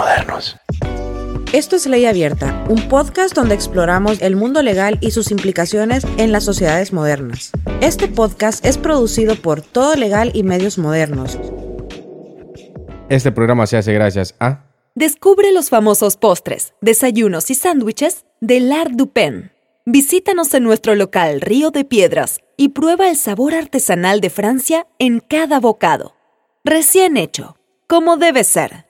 modernos. Esto es Ley Abierta, un podcast donde exploramos el mundo legal y sus implicaciones en las sociedades modernas. Este podcast es producido por Todo Legal y Medios Modernos. Este programa se hace gracias a... Descubre los famosos postres, desayunos y sándwiches de L'Art du Pen. Visítanos en nuestro local Río de Piedras y prueba el sabor artesanal de Francia en cada bocado. Recién hecho, como debe ser.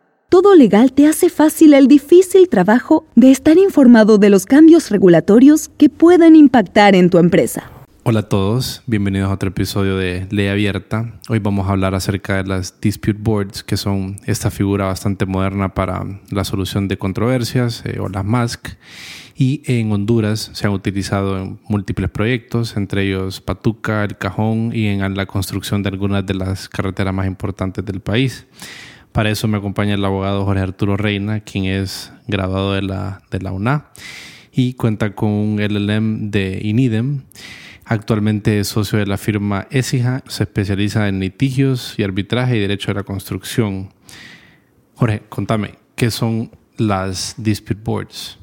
Todo legal te hace fácil el difícil trabajo de estar informado de los cambios regulatorios que pueden impactar en tu empresa. Hola a todos, bienvenidos a otro episodio de Ley Abierta. Hoy vamos a hablar acerca de las dispute boards, que son esta figura bastante moderna para la solución de controversias, eh, o las MASC y en Honduras se han utilizado en múltiples proyectos, entre ellos Patuca, El Cajón y en la construcción de algunas de las carreteras más importantes del país. Para eso me acompaña el abogado Jorge Arturo Reina, quien es graduado de la, de la UNA y cuenta con un LLM de INIDEM. Actualmente es socio de la firma ESIJA, se especializa en litigios y arbitraje y derecho de la construcción. Jorge, contame, ¿qué son las dispute boards?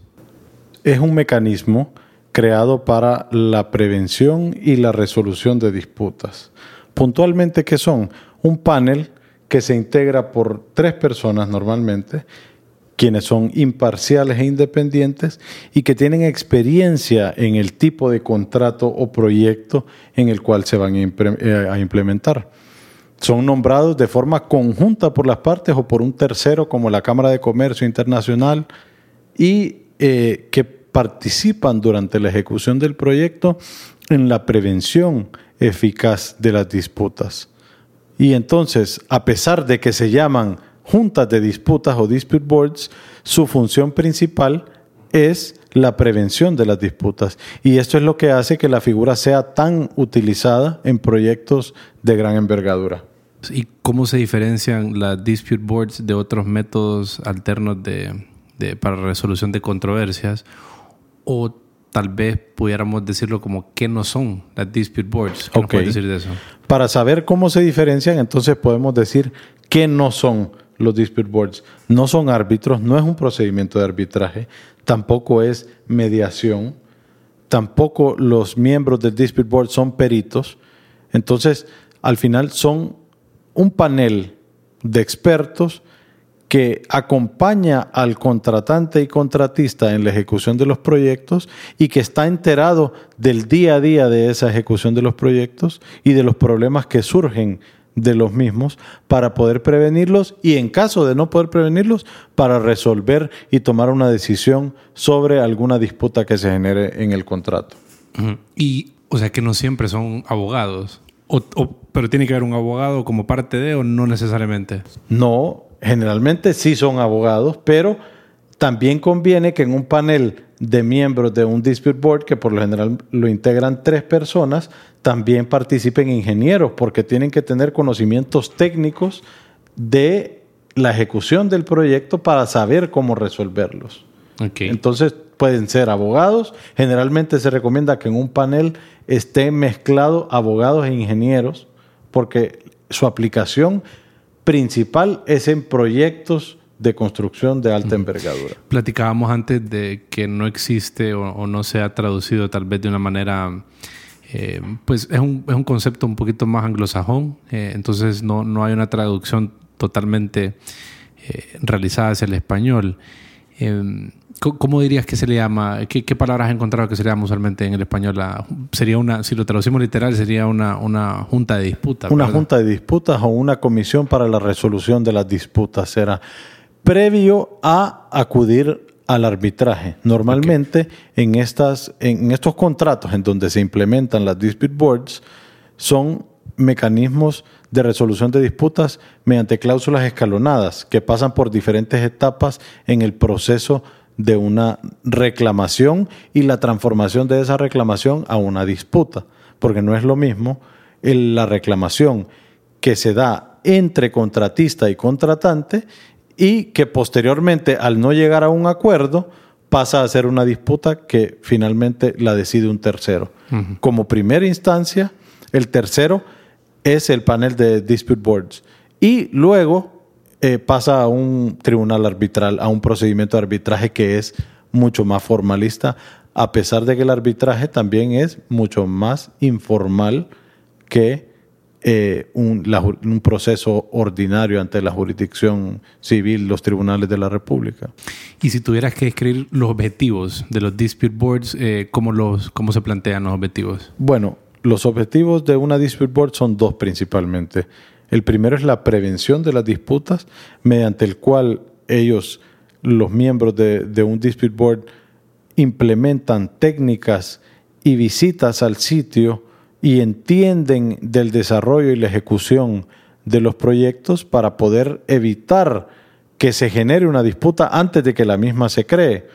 es un mecanismo creado para la prevención y la resolución de disputas. Puntualmente, ¿qué son? Un panel que se integra por tres personas normalmente, quienes son imparciales e independientes y que tienen experiencia en el tipo de contrato o proyecto en el cual se van a eh, implementar. Son nombrados de forma conjunta por las partes o por un tercero como la Cámara de Comercio Internacional y eh, que participan durante la ejecución del proyecto en la prevención eficaz de las disputas. Y entonces, a pesar de que se llaman juntas de disputas o dispute boards, su función principal es la prevención de las disputas. Y esto es lo que hace que la figura sea tan utilizada en proyectos de gran envergadura. ¿Y cómo se diferencian las dispute boards de otros métodos alternos de, para resolución de controversias? O tal vez pudiéramos decirlo como qué no son las dispute boards. ¿Qué puedes decir de eso? Para saber cómo se diferencian, entonces podemos decir qué no son los dispute boards. No son árbitros, no es un procedimiento de arbitraje, tampoco es mediación, tampoco los miembros del dispute board son peritos. Entonces, al final son un panel de expertos que acompaña al contratante y contratista en la ejecución de los proyectos y que está enterado del día a día de esa ejecución de los proyectos y de los problemas que surgen de los mismos para poder prevenirlos y en caso de no poder prevenirlos para resolver y tomar una decisión sobre alguna disputa que se genere en el contrato. Y o sea que no siempre son abogados, pero tiene que haber un abogado como parte de o no necesariamente. No, generalmente sí son abogados, pero también conviene que en un panel de miembros de un dispute board, que por lo general lo integran tres personas, también participen ingenieros, porque tienen que tener conocimientos técnicos de la ejecución del proyecto para saber cómo resolverlos. Entonces pueden ser abogados. Generalmente se recomienda que en un panel estén mezclados abogados e ingenieros, porque su aplicación principal es en proyectos de construcción de alta envergadura. Platicábamos antes de que no existe o, no se ha traducido tal vez de una manera, eh, pues es un, es un, concepto un poquito más anglosajón, eh, entonces no, no, hay una traducción totalmente eh, realizada hacia el español. Em, ¿Cómo dirías que se le llama? ¿Qué, palabras has encontrado que se le llama usualmente en el español? sería una, si lo traducimos literal, sería una, una junta de disputas. Una junta de disputas o una comisión para la resolución de las disputas. Será previo a acudir al arbitraje. Normalmente en, estas, en estos contratos en donde se implementan las dispute boards son mecanismos de resolución de disputas mediante cláusulas escalonadas que pasan por diferentes etapas en el proceso de una reclamación y la transformación de esa reclamación a una disputa, porque no es lo mismo la reclamación que se da entre contratista y contratante y que posteriormente al no llegar a un acuerdo pasa a ser una disputa que finalmente la decide un tercero. Como primera instancia, el tercero es el panel de dispute boards y luego eh, pasa a un tribunal arbitral, a un procedimiento de arbitraje que es mucho más formalista, a pesar de que el arbitraje también es mucho más informal que eh, un, un, proceso ordinario ante la jurisdicción civil, los tribunales de la República. Y si tuvieras que escribir los objetivos de los dispute boards, eh, ¿cómo, los, ¿cómo se plantean los objetivos? Bueno, los objetivos de una dispute board son dos principalmente. El primero es la prevención de las disputas, mediante el cual ellos, los miembros de, un dispute board, implementan técnicas y visitas al sitio y entienden del desarrollo y la ejecución de los proyectos para poder evitar que se genere una disputa antes de que la misma se cree.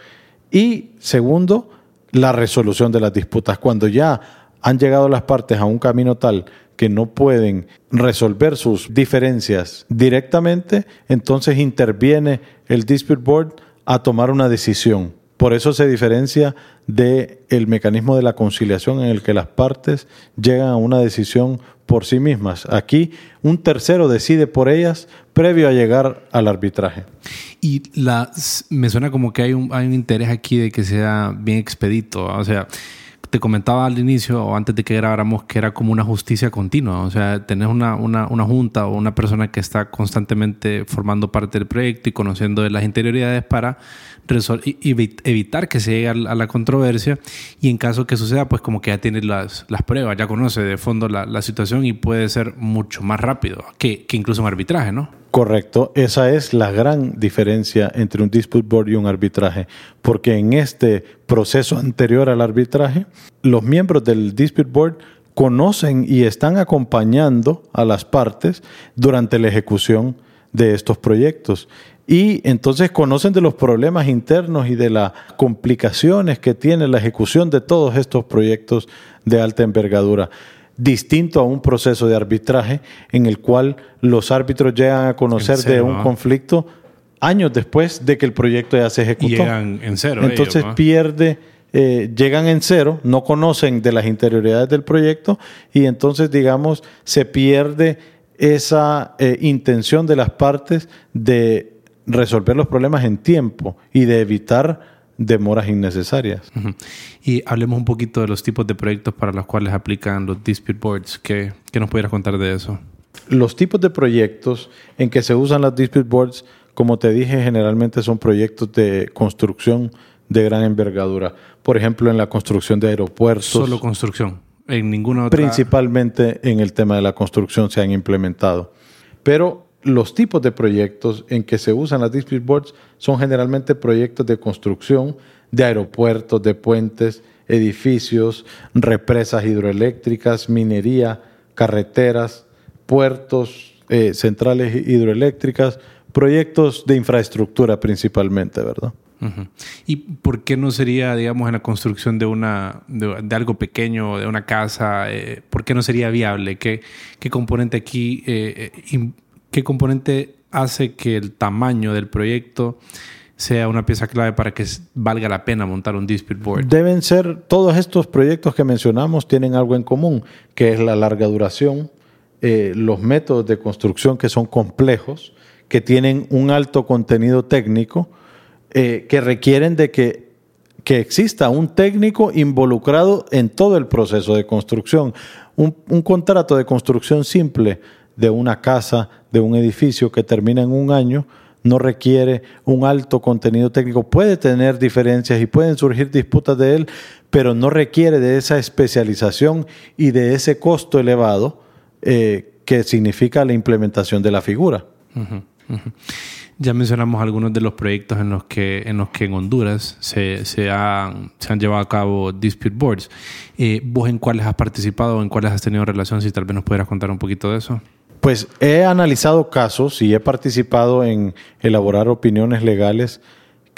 Y segundo, la resolución de las disputas. Cuando ya han llegado las partes a un camino tal que no pueden resolver sus diferencias directamente, entonces interviene el dispute board a tomar una decisión. Por eso se diferencia del el mecanismo de la conciliación en el que las partes llegan a una decisión por sí mismas. Aquí un tercero decide por ellas previo a llegar al arbitraje. Y me suena como que hay un, hay un interés aquí de que sea bien expedito. O sea, te comentaba al inicio o antes de que grabáramos que era como una justicia continua, o sea, tener una, una, una, junta o una persona que está constantemente formando parte del proyecto y conociendo de las interioridades para evitar que se llegue a la controversia y en caso que suceda, pues como que ya tiene las, las pruebas, ya conoce de fondo la, la situación y puede ser mucho más rápido que, que incluso un arbitraje, ¿no? Correcto, esa es la gran diferencia entre un dispute board y un arbitraje, porque en este proceso anterior al arbitraje, los miembros del dispute board conocen y están acompañando a las partes durante la ejecución de estos proyectos. Y entonces conocen de los problemas internos y de las complicaciones que tiene la ejecución de todos estos proyectos de alta envergadura distinto a un proceso de arbitraje en el cual los árbitros llegan a conocer de un conflicto años después de que el proyecto ya se ejecutó. llegan en cero. Entonces pierde, eh, llegan en cero, no conocen de las interioridades del proyecto y entonces, digamos, se pierde esa eh, intención de las partes de resolver los problemas en tiempo y de evitar demoras innecesarias. Y hablemos un poquito de los tipos de proyectos para los cuales aplican los dispute boards. ¿Qué, qué nos pudieras contar de eso? Los tipos de proyectos en que se usan las dispute boards, como te dije, generalmente son proyectos de construcción de gran envergadura. Por ejemplo, en la construcción de aeropuertos. Solo construcción. En ninguna otra. Principalmente en el tema de la construcción se han implementado. Pero los tipos de proyectos en que se usan las dispute boards son generalmente proyectos de construcción de aeropuertos, de puentes, edificios, represas hidroeléctricas, minería, carreteras, puertos, eh, centrales hidroeléctricas, proyectos de infraestructura principalmente, ¿verdad? ¿Y por qué no sería, digamos, en la construcción de, una, de, algo pequeño, de una casa, eh, por qué no sería viable? ¿Qué, qué componente aquí eh, ¿Qué componente hace que el tamaño del proyecto sea una pieza clave para que valga la pena montar un dispute board? Deben ser, todos estos proyectos que mencionamos tienen algo en común, que es la larga duración, eh, los métodos de construcción que son complejos, que tienen un alto contenido técnico, eh, que requieren de que, que, exista un técnico involucrado en todo el proceso de construcción. Un, un contrato de construcción simple de una casa, de un edificio que termina en un año, no requiere un alto contenido técnico. Puede tener diferencias y pueden surgir disputas de él, pero no requiere de esa especialización y de ese costo elevado eh, que significa la implementación de la figura. Ya mencionamos algunos de los proyectos en los que en, los que en Honduras se, se, han, se han llevado a cabo dispute boards. Eh, ¿Vos en cuáles has participado en cuáles has tenido relación? Si tal vez nos pudieras contar un poquito de eso. Pues he analizado casos y he participado en elaborar opiniones legales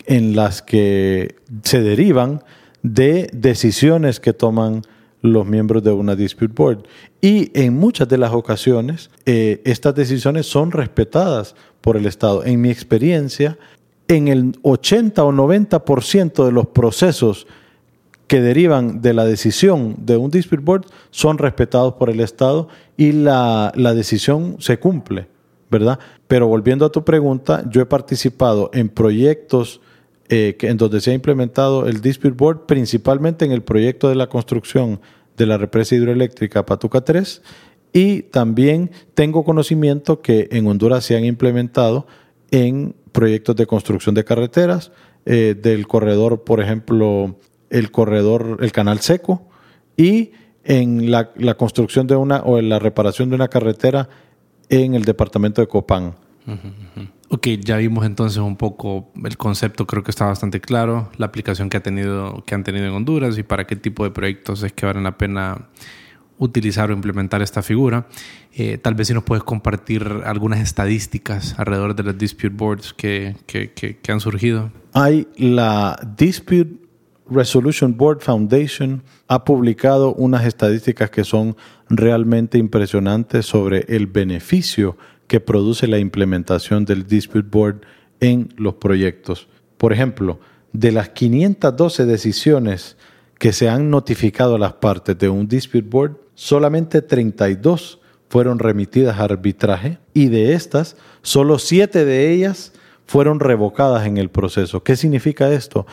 en las que se derivan de decisiones que toman los miembros de una dispute board. Y en muchas de las ocasiones, eh, estas decisiones son respetadas por el Estado. En mi experiencia, en el 80 o 90% de los procesos que derivan de la decisión de un dispute board son respetados por el Estado y la, decisión se cumple, ¿verdad? Pero volviendo a tu pregunta, yo he participado en proyectos eh, en donde se ha implementado el dispute board, principalmente en el proyecto de la construcción de la represa hidroeléctrica Patuca 3 y también tengo conocimiento que en Honduras se han implementado en proyectos de construcción de carreteras, eh, del corredor, por ejemplo, el corredor, el canal seco y en la, construcción de una o en la reparación de una carretera en el departamento de Copán. Ok, ya vimos entonces un poco el concepto, creo que está bastante claro, la aplicación que, ha tenido, que han tenido en Honduras y para qué tipo de proyectos es que valen la pena utilizar o implementar esta figura. Eh, tal vez si nos puedes compartir algunas estadísticas alrededor de las dispute boards que, que, que han surgido. Hay la Dispute Resolution Board Foundation ha publicado unas estadísticas que son realmente impresionantes sobre el beneficio que produce la implementación del Dispute Board en los proyectos. Por ejemplo, de las 512 decisiones que se han notificado a las partes de un Dispute Board, solamente 32 fueron remitidas a arbitraje y de estas, solo 7 de ellas fueron revocadas en el proceso. ¿Qué significa esto?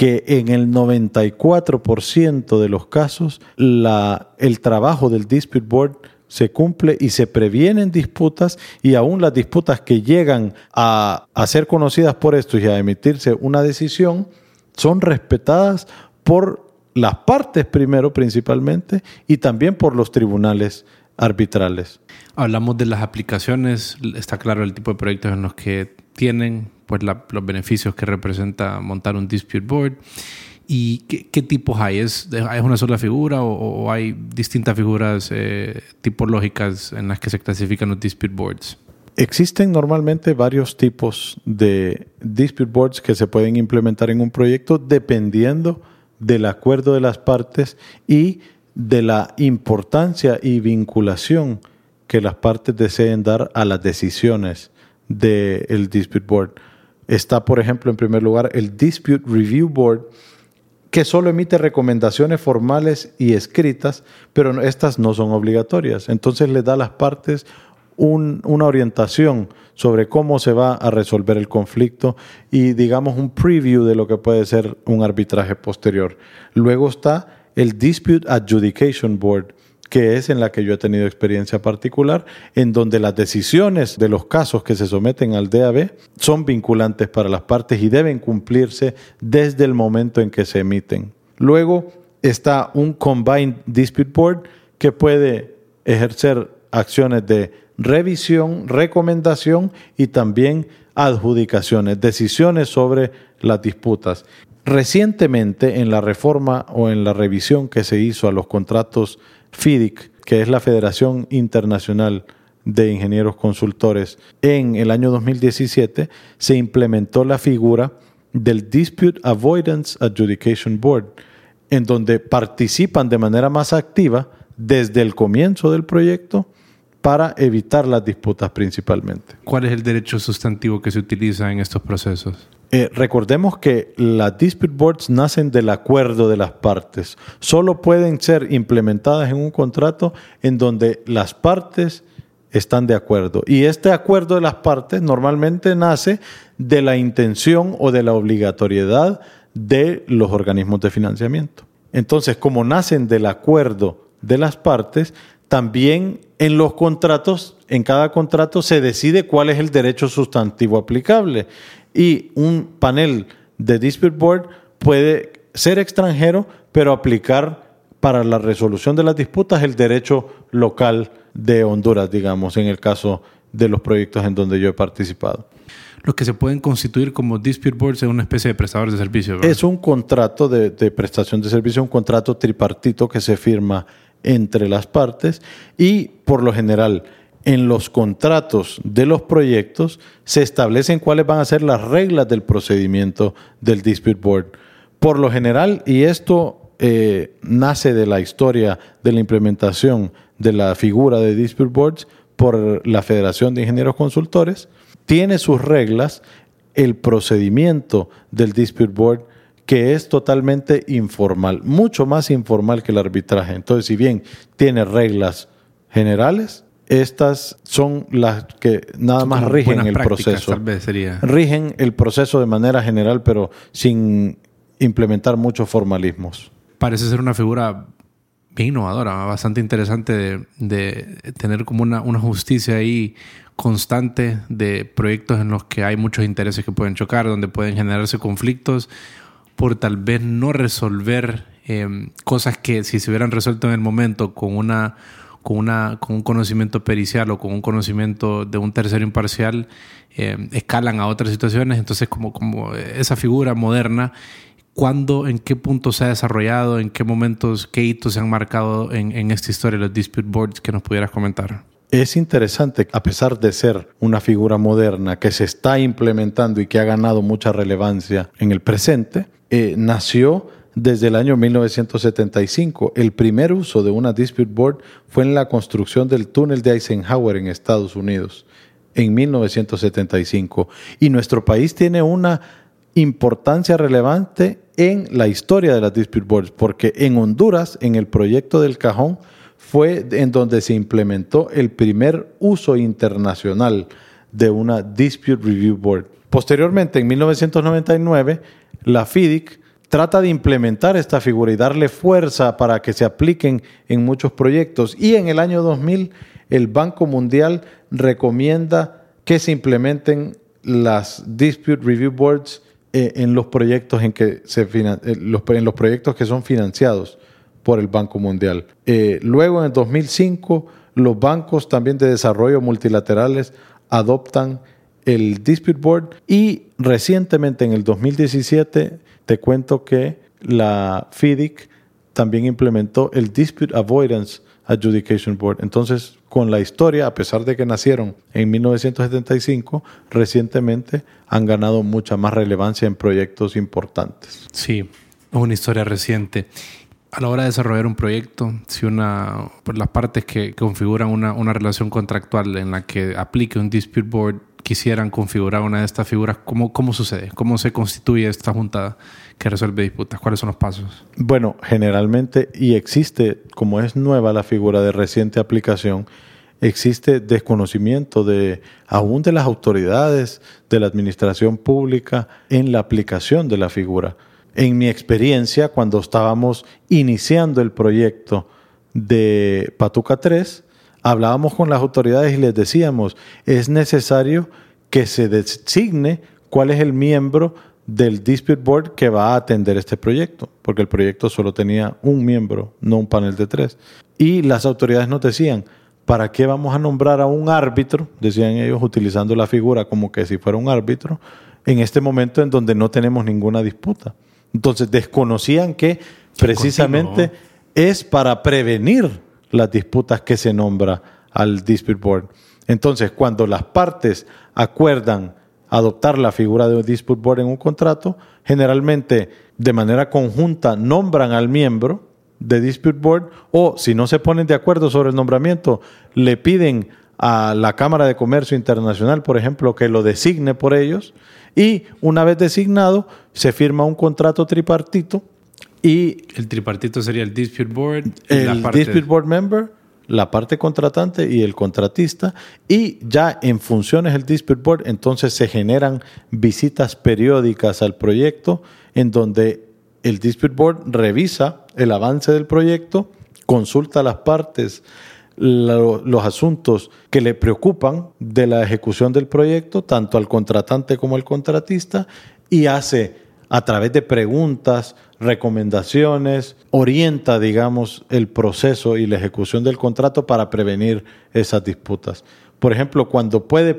Que en el 94% de los casos el trabajo del Dispute Board se cumple y se previenen disputas y aún las disputas que llegan a, a ser conocidas por esto y a emitirse una decisión son respetadas por las partes primero principalmente y también por los tribunales arbitrales. Hablamos de las aplicaciones, está claro el tipo de proyectos en los que tienen pues los beneficios que representa montar un dispute board. ¿Y qué, tipos hay? ¿Es, ¿Es, una sola figura o, hay distintas figuras eh, tipológicas en las que se clasifican los dispute boards? Existen normalmente varios tipos de dispute boards que se pueden implementar en un proyecto dependiendo del acuerdo de las partes y de la importancia y vinculación que las partes deseen dar a las decisiones del dispute board. Está, por ejemplo, en primer lugar, el Dispute Review Board, que solo emite recomendaciones formales y escritas, pero estas no son obligatorias. Entonces le da a las partes una orientación sobre cómo se va a resolver el conflicto y digamos un preview de lo que puede ser un arbitraje posterior. Luego está el Dispute Adjudication Board, que es en la que yo he tenido experiencia particular, en donde las decisiones de los casos que se someten al DAB son vinculantes para las partes y deben cumplirse desde el momento en que se emiten. Luego está un Combined Dispute Board que puede ejercer acciones de revisión, recomendación y también adjudicaciones, decisiones sobre las disputas. Recientemente, en la reforma o en la revisión que se hizo a los contratos FIDIC, que es la Federación Internacional de Ingenieros Consultores, en el año 2017 se implementó la figura del Dispute Avoidance Adjudication Board, en donde participan de manera más activa desde el comienzo del proyecto para evitar las disputas principalmente. ¿Cuál es el derecho sustantivo que se utiliza en estos procesos? Eh, recordemos que las dispute boards nacen del acuerdo de las partes. Solo pueden ser implementadas en un contrato en donde las partes están de acuerdo. Y este acuerdo de las partes normalmente nace de la intención o de la obligatoriedad de los organismos de financiamiento. Entonces, como nacen del acuerdo de las partes, también en los contratos, en cada contrato se decide cuál es el derecho sustantivo aplicable y un panel de dispute board puede ser extranjero, pero aplicar para la resolución de las disputas el derecho local de Honduras, digamos, en el caso de los proyectos en donde yo he participado. Los que se pueden constituir como dispute boards es una especie de prestadores de servicios. Es un contrato de, de prestación de servicio, un contrato tripartito que se firma entre las partes y por lo general en los contratos de los proyectos se establecen cuáles van a ser las reglas del procedimiento del Dispute Board. Por lo general, y esto eh, nace de la historia de la implementación de la figura de Dispute Boards por la Federación de Ingenieros Consultores, tiene sus reglas el procedimiento del Dispute Board que es totalmente informal, mucho más informal que el arbitraje. Entonces, si bien tiene reglas generales, estas son las que nada más rigen el proceso. Rigen el proceso de manera general, pero sin implementar muchos formalismos. Parece ser una figura bien innovadora, bastante interesante de, tener como una, una, justicia ahí constante de proyectos en los que hay muchos intereses que pueden chocar, donde pueden generarse conflictos por tal vez no resolver eh, cosas que si se hubieran resuelto en el momento con una con, una, con un conocimiento pericial o con un conocimiento de un tercero imparcial, eh, escalan a otras situaciones. Entonces, como, como esa figura moderna, ¿cuándo, en qué punto se ha desarrollado, en qué momentos, qué hitos se han marcado en, en esta historia de los dispute boards que nos pudieras comentar? Es interesante, a pesar de ser una figura moderna que se está implementando y que ha ganado mucha relevancia en el presente, eh, nació desde el año 1975. El primer uso de una dispute board fue en la construcción del túnel de Eisenhower en Estados Unidos en 1975. Y nuestro país tiene una importancia relevante en la historia de las dispute boards, porque en Honduras, en el proyecto del cajón, fue en donde se implementó el primer uso internacional de una dispute review board. Posteriormente, en 1999, la FIDIC trata de implementar esta figura y darle fuerza para que se apliquen en muchos proyectos. Y en el año 2000 el Banco Mundial recomienda que se implementen las Dispute Review Boards eh, en los proyectos en que se eh, en los proyectos que son financiados por el Banco Mundial. Eh, luego en el 2005 los bancos también de desarrollo multilaterales adoptan el Dispute Board y recientemente en el 2017 te cuento que la FIDIC también implementó el Dispute Avoidance Adjudication Board. Entonces, con la historia, a pesar de que nacieron en 1975, recientemente han ganado mucha más relevancia en proyectos importantes. Sí, es una historia reciente. A la hora de desarrollar un proyecto, si una, por las partes que configuran una, una relación contractual en la que aplique un dispute board quisieran configurar una de estas figuras, ¿cómo, ¿cómo sucede? ¿Cómo se constituye esta junta que resuelve disputas? ¿Cuáles son los pasos? Bueno, generalmente, y existe, como es nueva la figura de reciente aplicación, existe desconocimiento de aún de las autoridades de la administración pública en la aplicación de la figura. En mi experiencia, cuando estábamos iniciando el proyecto de Patuca 3, hablábamos con las autoridades y les decíamos, es necesario que se designe cuál es el miembro del Dispute Board que va a atender este proyecto, porque el proyecto solo tenía un miembro, no un panel de tres. Y las autoridades nos decían, ¿para qué vamos a nombrar a un árbitro? Decían ellos utilizando la figura como que si fuera un árbitro, en este momento en donde no tenemos ninguna disputa. Entonces desconocían que precisamente es para prevenir las disputas que se nombra al Dispute Board. Entonces, cuando las partes acuerdan adoptar la figura de un Dispute Board en un contrato, generalmente de manera conjunta nombran al miembro de Dispute Board o si no se ponen de acuerdo sobre el nombramiento, le piden a la Cámara de Comercio Internacional, por ejemplo, que lo designe por ellos y una vez designado se firma un contrato tripartito y el tripartito sería el dispute board, el dispute board member, la parte contratante y el contratista. Y ya en funciones del dispute board, entonces se generan visitas periódicas al proyecto en donde el dispute board revisa el avance del proyecto, consulta las partes los asuntos que le preocupan de la ejecución del proyecto, tanto al contratante como al contratista, y hace a través de preguntas, recomendaciones, orienta, digamos, el proceso y la ejecución del contrato para prevenir esas disputas. Por ejemplo, cuando, puede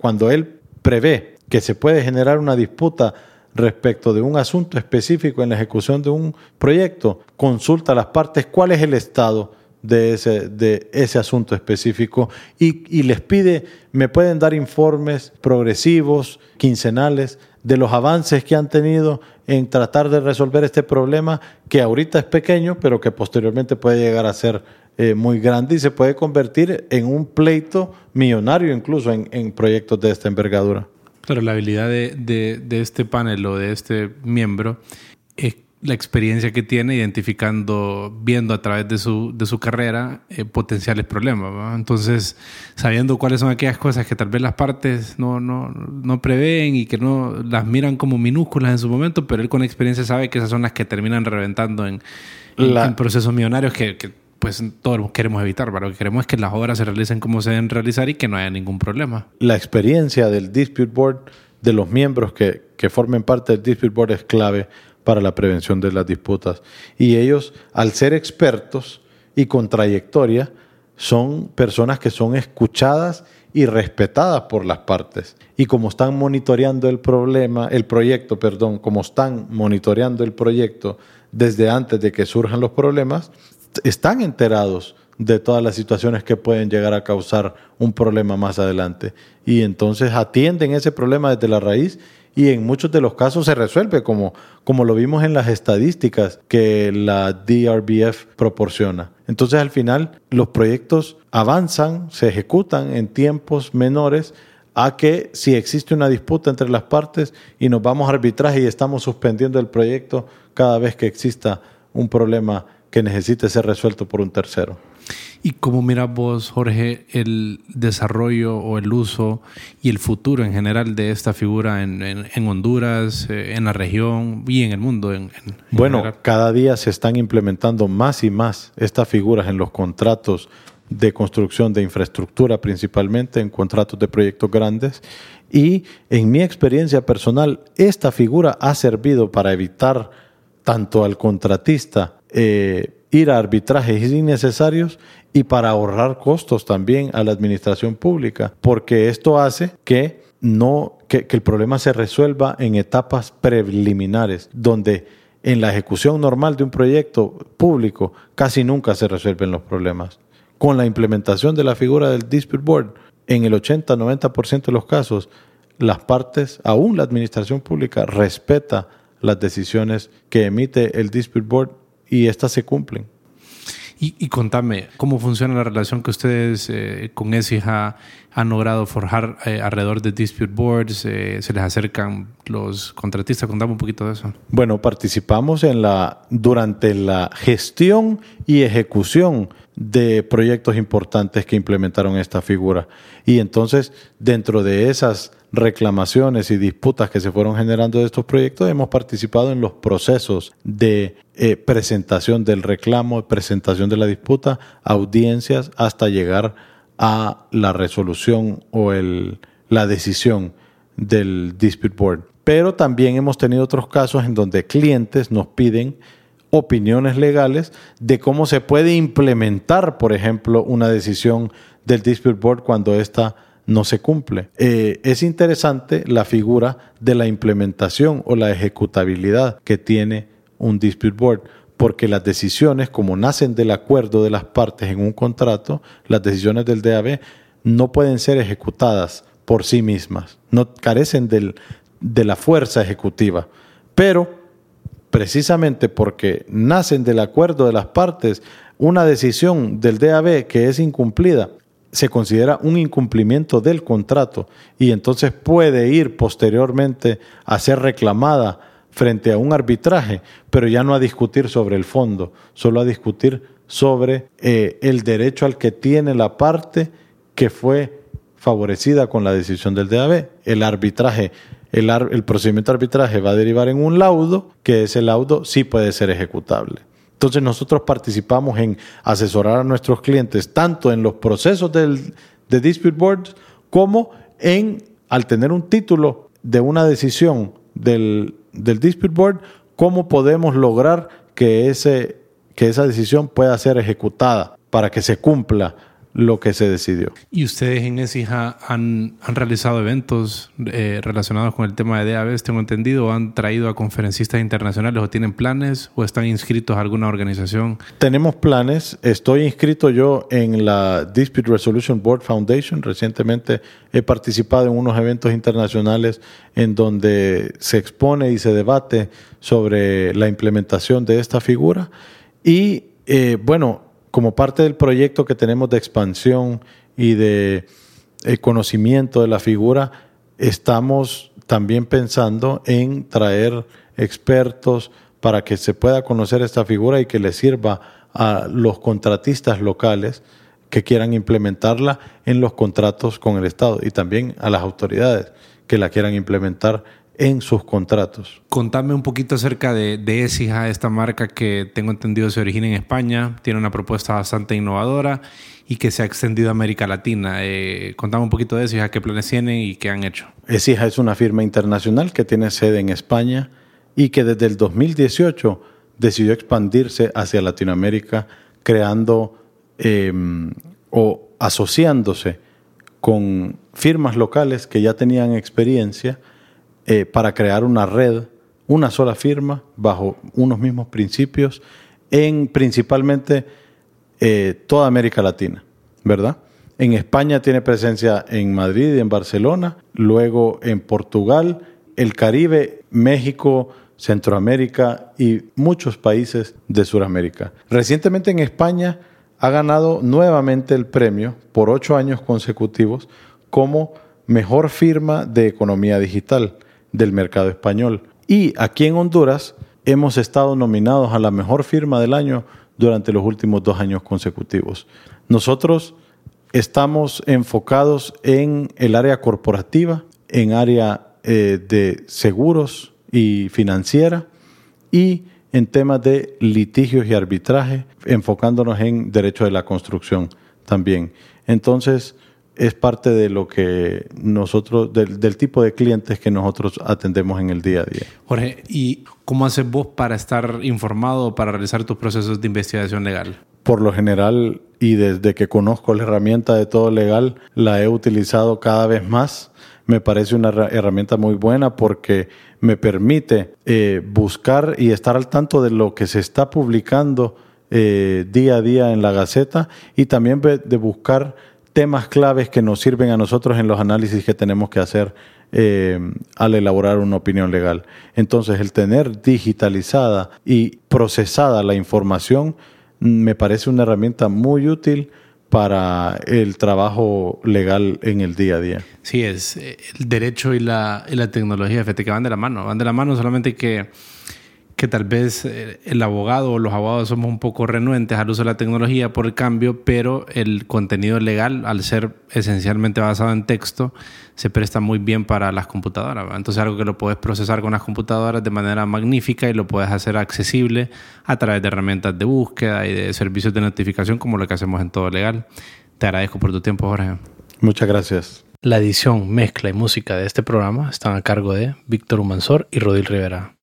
cuando él prevé que se puede generar una disputa respecto de un asunto específico en la ejecución de un proyecto, consulta a las partes cuál es el estado de ese, de ese asunto específico y, y les pide, me pueden dar informes progresivos, quincenales, de los avances que han tenido en tratar de resolver este problema que ahorita es pequeño, pero que posteriormente puede llegar a ser eh, muy grande y se puede convertir en un pleito millonario incluso en, en proyectos de esta envergadura. Claro, la habilidad de, de, de este panel o de este miembro es la experiencia que tiene identificando, viendo a través de su, de su carrera eh, potenciales problemas. Entonces, sabiendo cuáles son aquellas cosas que tal vez las partes no, no, no prevén y que no las miran como minúsculas en su momento, pero él con experiencia sabe que esas son las que terminan reventando en, en, La- en procesos millonarios que, que, pues todos queremos evitar. Lo que queremos es que las obras se realicen como se deben realizar y que no haya ningún problema. la experiencia del Dispute Board, de los miembros que, que formen parte del Dispute Board es clave para la prevención de las disputas. Y ellos, al ser expertos y con trayectoria, son personas que son escuchadas y respetadas por las partes. Y como están monitoreando el problema, el proyecto, perdón, como están monitoreando el proyecto desde antes de que surjan los problemas, están enterados de todas las situaciones que pueden llegar a causar un problema más adelante. Y entonces atienden ese problema desde la raíz y en muchos de los casos se resuelve, como, como lo vimos en las estadísticas que la DRBF proporciona. Entonces al final los proyectos avanzan, se ejecutan en tiempos menores a que si existe una disputa entre las partes y nos vamos a arbitraje y estamos suspendiendo el proyecto cada vez que exista un problema que necesite ser resuelto por un tercero. ¿Y cómo miras vos, Jorge, el desarrollo o el uso y el futuro en general de esta figura en, Honduras, eh, en la región y en el mundo? En, en- en Bueno, cada día se están implementando más y más estas figuras en los contratos de construcción de infraestructura, principalmente en contratos de proyectos grandes. Y en mi experiencia personal, esta figura ha servido para evitar tanto al contratista eh, ir a arbitrajes innecesarios y para ahorrar costos también a la administración pública, porque esto hace que no que, el problema se resuelva en etapas preliminares, donde en la ejecución normal de un proyecto público casi nunca se resuelven los problemas. Con la implementación de la figura del dispute board, en el 80-90% de los casos, las partes, aún la administración pública, respeta las decisiones que emite el dispute board y éstas se cumplen. Y, y contame, ¿cómo funciona la relación que ustedes eh, con ESIJA han logrado forjar eh, alrededor de Dispute Boards? Eh, ¿Se les acercan los contratistas? Contame un poquito de eso. Bueno, participamos en la durante la gestión y ejecución de proyectos importantes que implementaron esta figura. Y entonces, dentro de esas reclamaciones y disputas que se fueron generando de estos proyectos, hemos participado en los procesos de eh, presentación del reclamo, presentación de la disputa, audiencias, hasta llegar a la resolución o el, la decisión del dispute board. Pero también hemos tenido otros casos en donde clientes nos piden opiniones legales de cómo se puede implementar, por ejemplo, una decisión del dispute board cuando ésta no se cumple. Eh, es interesante la figura de la implementación o la ejecutabilidad que tiene un dispute board, porque las decisiones, como nacen del acuerdo de las partes en un contrato, las decisiones del DAB no pueden ser ejecutadas por sí mismas, no carecen de la fuerza ejecutiva. Pero precisamente porque nacen del acuerdo de las partes, una decisión del DAB que es incumplida se considera un incumplimiento del contrato y entonces puede ir posteriormente a ser reclamada frente a un arbitraje, pero ya no a discutir sobre el fondo, solo a discutir sobre eh, el derecho al que tiene la parte que fue favorecida con la decisión del DAB. El arbitraje, el, ar- el procedimiento de arbitraje va a derivar en un laudo, que ese laudo sí puede ser ejecutable. Entonces nosotros participamos en asesorar a nuestros clientes tanto en los procesos del, de dispute boards como en, al tener un título de una decisión del, del dispute board, cómo podemos lograr que, ese, que esa decisión pueda ser ejecutada para que se cumpla lo que se decidió. ¿Y ustedes en ESIJA han, han realizado eventos eh, relacionados con el tema de DABs, tengo entendido, o han traído a conferencistas internacionales o tienen planes o están inscritos a alguna organización? Tenemos planes. Estoy inscrito yo en la Dispute Resolution Board Foundation. Recientemente he participado en unos eventos internacionales en donde se expone y se debate sobre la implementación de esta figura. Y eh, bueno, como parte del proyecto que tenemos de expansión y de eh, conocimiento de la figura, estamos también pensando en traer expertos para que se pueda conocer esta figura y que le sirva a los contratistas locales que quieran implementarla en los contratos con el Estado y también a las autoridades que la quieran implementar en sus contratos. Contame un poquito acerca de, de Esija, esta marca que tengo entendido se origina en España, tiene una propuesta bastante innovadora y que se ha extendido a América Latina. Eh, contame un poquito de Esija, qué planes tienen y qué han hecho. Esija es una firma internacional que tiene sede en España y que desde el 2018 decidió expandirse hacia Latinoamérica creando eh, o asociándose con firmas locales que ya tenían experiencia eh, para crear una red, una sola firma, bajo unos mismos principios, en principalmente eh, toda América Latina, ¿verdad? En España tiene presencia en Madrid y en Barcelona, luego en Portugal, el Caribe, México, Centroamérica y muchos países de Sudamérica. Recientemente en España ha ganado nuevamente el premio por ocho años consecutivos como mejor firma de economía digital del mercado español. Y aquí en Honduras hemos estado nominados a la mejor firma del año durante los últimos dos años consecutivos. Nosotros estamos enfocados en el área corporativa, en área eh, de seguros y financiera y en temas de litigios y arbitraje, enfocándonos en derecho de la construcción también. Entonces, es parte de lo que nosotros, del, tipo de clientes que nosotros atendemos en el día a día. Jorge, ¿y cómo haces vos para estar informado, para realizar tus procesos de investigación legal? Por lo general, y desde que conozco la herramienta de todo legal, la he utilizado cada vez más. Me parece una herramienta muy buena porque me permite eh, buscar y estar al tanto de lo que se está publicando eh, día a día en la Gaceta y también de buscar temas claves que nos sirven a nosotros en los análisis que tenemos que hacer eh, al elaborar una opinión legal. Entonces, el tener digitalizada y procesada la información mm, me parece una herramienta muy útil para el trabajo legal en el día a día. Sí, es eh, el derecho y la, y la tecnología, fíjate que van de la mano, van de la mano solamente que que tal vez eh, el abogado o los abogados somos un poco renuentes al uso de la tecnología por el cambio, pero el contenido legal, al ser esencialmente basado en texto, se presta muy bien para las computadoras. Entonces algo que lo puedes procesar con las computadoras de manera magnífica y lo puedes hacer accesible a través de herramientas de búsqueda y de servicios de notificación como lo que hacemos en todo legal. Te agradezco por tu tiempo, Jorge. Muchas gracias. La edición, mezcla y música de este programa están a cargo de Víctor Humansor y Rodil Rivera.